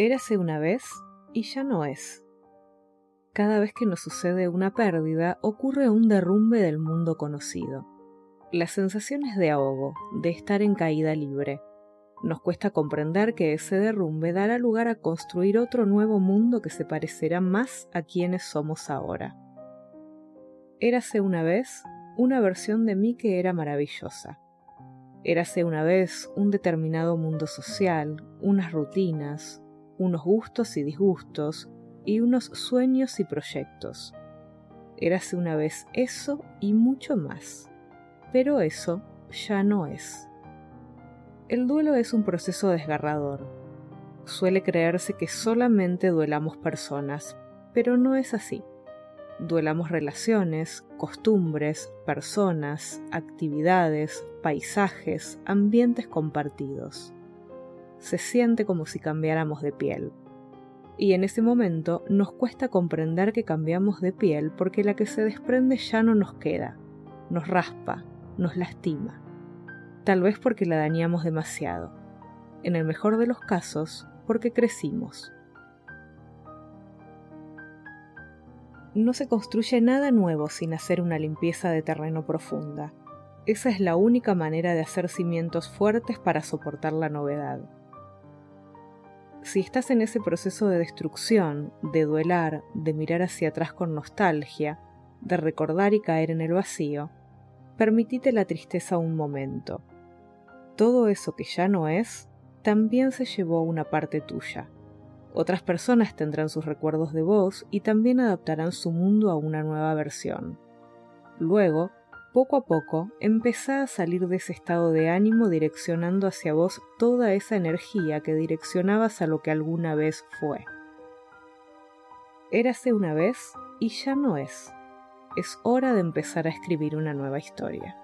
Érase una vez y ya no es. Cada vez que nos sucede una pérdida ocurre un derrumbe del mundo conocido. Las sensaciones de ahogo, de estar en caída libre. Nos cuesta comprender que ese derrumbe dará lugar a construir otro nuevo mundo que se parecerá más a quienes somos ahora. Érase una vez una versión de mí que era maravillosa. Érase una vez un determinado mundo social, unas rutinas, unos gustos y disgustos, y unos sueños y proyectos. Érase una vez eso y mucho más. Pero eso ya no es. El duelo es un proceso desgarrador. Suele creerse que solamente duelamos personas, pero no es así. Duelamos relaciones, costumbres, personas, actividades, paisajes, ambientes compartidos se siente como si cambiáramos de piel. Y en ese momento nos cuesta comprender que cambiamos de piel porque la que se desprende ya no nos queda, nos raspa, nos lastima. Tal vez porque la dañamos demasiado. En el mejor de los casos, porque crecimos. No se construye nada nuevo sin hacer una limpieza de terreno profunda. Esa es la única manera de hacer cimientos fuertes para soportar la novedad si estás en ese proceso de destrucción, de duelar, de mirar hacia atrás con nostalgia, de recordar y caer en el vacío, permitite la tristeza un momento. Todo eso que ya no es, también se llevó una parte tuya. Otras personas tendrán sus recuerdos de vos y también adaptarán su mundo a una nueva versión. Luego, poco a poco empezá a salir de ese estado de ánimo direccionando hacia vos toda esa energía que direccionabas a lo que alguna vez fue. Érase una vez y ya no es. Es hora de empezar a escribir una nueva historia.